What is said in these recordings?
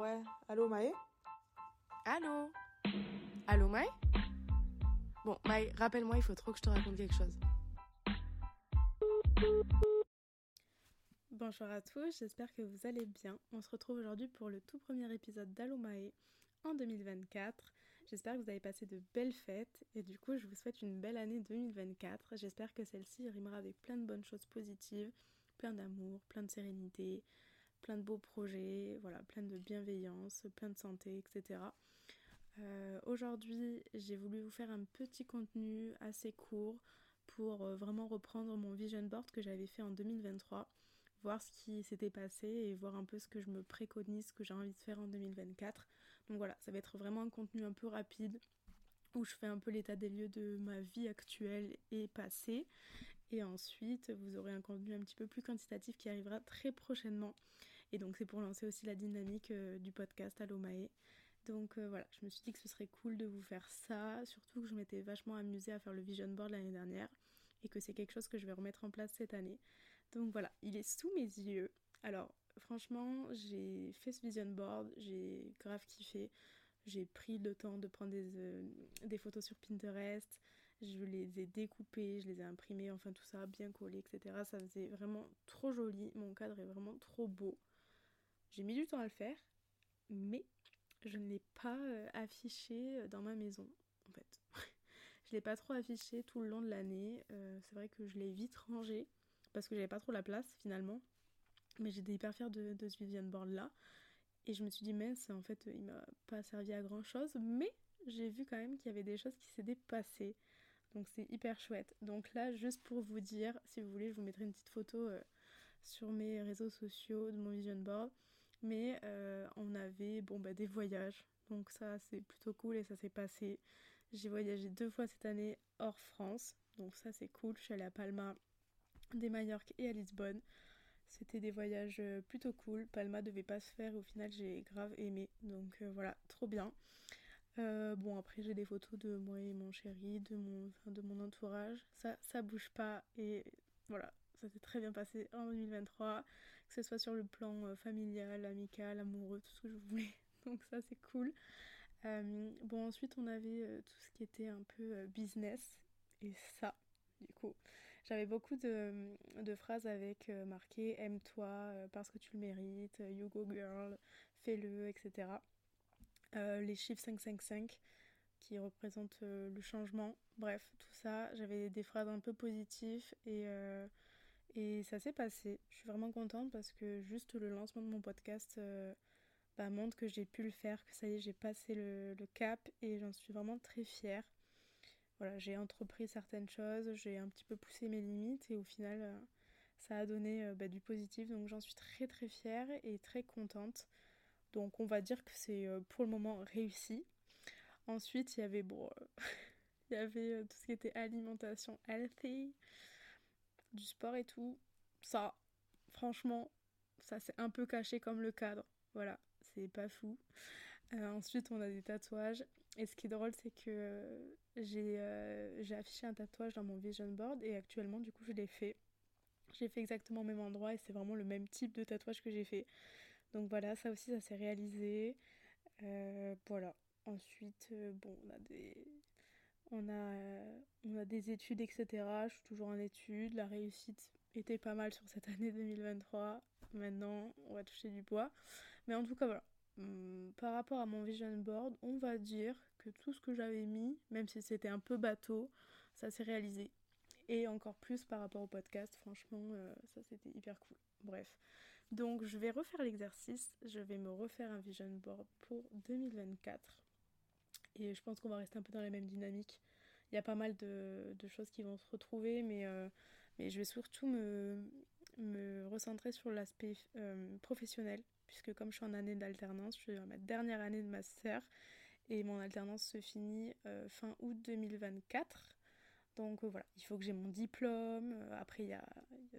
Ouais, allô Maë? Allô? Allô Maë? Bon, Maë, rappelle-moi, il faut trop que je te raconte quelque chose. Bonjour à tous, j'espère que vous allez bien. On se retrouve aujourd'hui pour le tout premier épisode d'Allo Maë en 2024. J'espère que vous avez passé de belles fêtes et du coup je vous souhaite une belle année 2024. J'espère que celle-ci rimera avec plein de bonnes choses positives, plein d'amour, plein de sérénité, plein de beaux projets, voilà, plein de bienveillance, plein de santé, etc. Euh, aujourd'hui, j'ai voulu vous faire un petit contenu assez court pour euh, vraiment reprendre mon vision board que j'avais fait en 2023, voir ce qui s'était passé et voir un peu ce que je me préconise, ce que j'ai envie de faire en 2024. Donc voilà, ça va être vraiment un contenu un peu rapide où je fais un peu l'état des lieux de ma vie actuelle et passée. Et ensuite, vous aurez un contenu un petit peu plus quantitatif qui arrivera très prochainement. Et donc, c'est pour lancer aussi la dynamique euh, du podcast Allo Maë. Donc euh, voilà, je me suis dit que ce serait cool de vous faire ça, surtout que je m'étais vachement amusée à faire le vision board l'année dernière et que c'est quelque chose que je vais remettre en place cette année. Donc voilà, il est sous mes yeux. Alors franchement, j'ai fait ce vision board, j'ai grave kiffé. J'ai pris le temps de prendre des, euh, des, photos sur Pinterest, je les ai découpées, je les ai imprimées, enfin tout ça, bien collé, etc. Ça faisait vraiment trop joli, mon cadre est vraiment trop beau. J'ai mis du temps à le faire, mais je ne l'ai pas euh, affiché dans ma maison, en fait. je l'ai pas trop affiché tout le long de l'année. Euh, c'est vrai que je l'ai vite rangé, parce que j'avais pas trop la place finalement. Mais j'étais hyper fière de, ce vision board là. Et je me suis dit, mince, en fait, il m'a pas servi à grand chose, mais j'ai vu quand même qu'il y avait des choses qui s'étaient passées. Donc c'est hyper chouette. Donc là, juste pour vous dire, si vous voulez, je vous mettrai une petite photo euh, sur mes réseaux sociaux de mon vision board. Mais euh, on avait bon, bah, des voyages. Donc ça, c'est plutôt cool et ça s'est passé. J'ai voyagé deux fois cette année hors France. Donc ça, c'est cool. Je suis allée à Palma, des Majorques et à Lisbonne. C'était des voyages euh, plutôt cool. Palma devait pas se faire et au final j'ai grave aimé. Donc euh, voilà, trop bien. Bon après j'ai des photos de moi et mon chéri, de mon, de mon entourage. Ça, ça bouge pas et voilà, ça s'est très bien passé en 2023. Que ce soit sur le plan familial, amical, amoureux, tout ce que je voulais. Donc ça c'est cool. bon ensuite on avait tout ce qui était un peu business. Et ça, du coup. J'avais beaucoup de, phrases avec euh, marqué Aime-toi euh, parce que tu le mérites, You go girl, fais-le, etc. Euh, les chiffres 555 qui représentent le changement. Bref, tout ça, j'avais des phrases un peu positives et, et ça s'est passé. Je suis vraiment contente parce que juste le lancement de mon podcast bah, montre que j'ai pu le faire, que ça y est, j'ai passé le cap et j'en suis vraiment très fière voilà, j'ai entrepris certaines choses, j'ai un petit peu poussé mes limites et au final, euh, ça a donné euh, bah, du positif. Donc j'en suis très très fière et très contente. Donc on va dire que c'est euh, pour le moment réussi. Ensuite, il y avait bon, il y avait tout ce qui était alimentation healthy, du sport et tout. Ça, franchement, ça s'est un peu caché comme le cadre. Voilà, c'est pas fou. ensuite, on a des tatouages. Et ce qui est drôle, c'est que euh, j'ai affiché un tatouage dans mon vision board et actuellement du coup je l'ai fait. J'ai fait exactement au même endroit et c'est vraiment le même type de tatouage que j'ai fait. Donc voilà, ça aussi ça s'est réalisé. Euh, voilà. Ensuite, euh, bon, on a des. On a, on a des études, etc. Je suis toujours en études. La réussite était pas mal sur cette année 2023. Maintenant, on va toucher du bois. Mais en tout cas, voilà. Hum, par rapport à mon vision board, on va dire que tout ce que j'avais mis, même si c'était un peu bateau, ça s'est réalisé. Et encore plus par rapport au podcast, franchement, euh, ça c'était hyper cool. Bref. Donc je vais refaire l'exercice, je vais me refaire un vision board pour 2024. Et je pense qu'on va rester un peu dans la même dynamique. Il y a pas mal de, choses qui vont se retrouver, mais, euh, mais je vais surtout me, recentrer sur l'aspect euh, professionnel puisque comme je suis en année d'alternance, je suis dans ma dernière année de master et mon alternance se finit euh, fin août 2024. Donc voilà, il faut que j'ai mon diplôme. Après, il y a,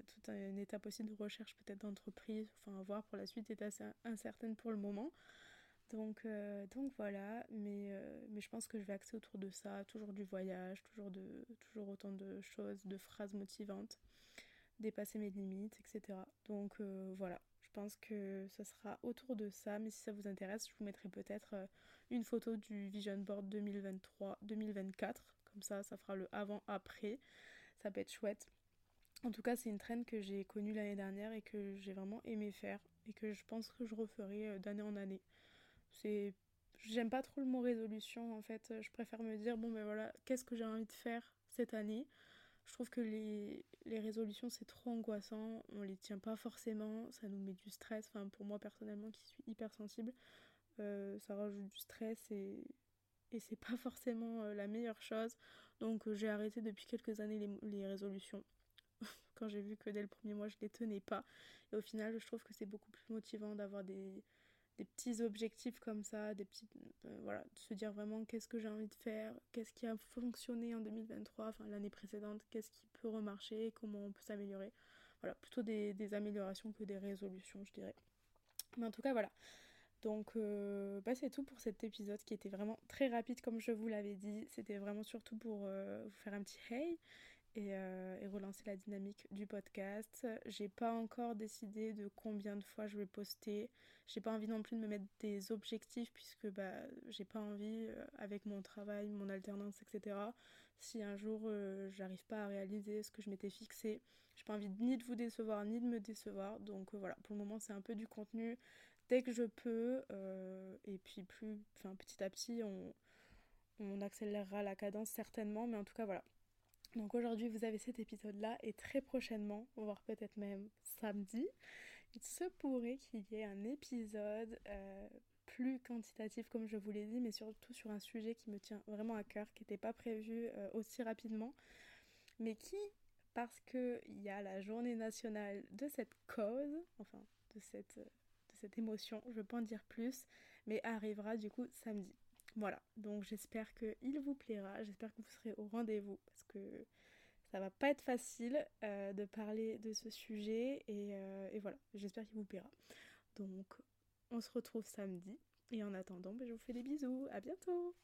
toute une étape aussi de recherche peut-être d'entreprise. Enfin, à voir pour la suite est assez incertaine pour le moment. Donc, donc voilà, mais, je pense que je vais axer autour de ça, toujours du voyage, toujours, de, toujours autant de choses, de phrases motivantes, dépasser mes limites, etc. Donc voilà, je pense que ce sera autour de ça, mais si ça vous intéresse, je vous mettrai peut-être euh, une photo du Vision Board 2023-2024. Comme ça, ça fera le avant-après. Ça peut être chouette. En tout cas, c'est une traîne que j'ai connue l'année dernière et que j'ai vraiment aimé faire et que je pense que je referai euh, d'année en année. C'est j'aime pas trop le mot résolution en fait, je préfère me dire bon ben voilà, qu'est-ce que j'ai envie de faire cette année? Je trouve que les, les résolutions c'est trop angoissant, on les tient pas forcément, ça nous met du stress, enfin pour moi personnellement qui suis hypersensible, euh, ça rajoute du stress et, et c'est pas forcément euh, la meilleure chose. Donc euh, j'ai arrêté depuis quelques années les, les résolutions. Quand j'ai vu que dès le premier mois je les tenais pas. Et au final je trouve que c'est beaucoup plus motivant d'avoir des, des petits objectifs comme ça, des petites, euh, voilà, de se dire vraiment qu'est-ce que j'ai envie de faire, qu'est-ce qui a fonctionné en 2023, enfin l'année précédente, qu'est-ce qui peut remarcher, comment on peut s'améliorer. Voilà, plutôt des, améliorations que des résolutions, je dirais. Mais en tout cas, voilà. Donc, euh, bah, c'est tout pour cet épisode qui était vraiment très rapide, comme je vous l'avais dit. C'était vraiment surtout pour euh, vous faire un petit hey et, euh, et, relancer la dynamique du podcast. J'ai pas encore décidé de combien de fois je vais poster. J'ai pas envie non plus de me mettre des objectifs puisque bah, j'ai pas envie, euh, avec mon travail, mon alternance, etc. Si un jour euh, j'arrive pas à réaliser ce que je m'étais fixé, j'ai pas envie ni de vous décevoir ni de me décevoir. Donc voilà, pour le moment c'est un peu du contenu dès que je peux. Et puis plus, enfin petit à petit, on accélérera la cadence certainement. Mais en tout cas voilà, donc aujourd'hui vous avez cet épisode là et très prochainement, voire peut-être même samedi, il se pourrait qu'il y ait un épisode euh, plus quantitatif comme je vous l'ai dit, mais surtout sur un sujet qui me tient vraiment à cœur, qui n'était pas prévu euh, aussi rapidement, mais qui, parce qu'il y a la journée nationale de cette cause, enfin de cette, de cette émotion, je ne veux pas en dire plus, mais arrivera du coup samedi. Voilà, donc j'espère qu'il vous plaira, j'espère que vous serez au rendez-vous parce que ça va pas être facile euh, de parler de ce sujet et, euh, et voilà, j'espère qu'il vous plaira. Donc on se retrouve samedi. Et en attendant, ben, je vous fais des bisous, à bientôt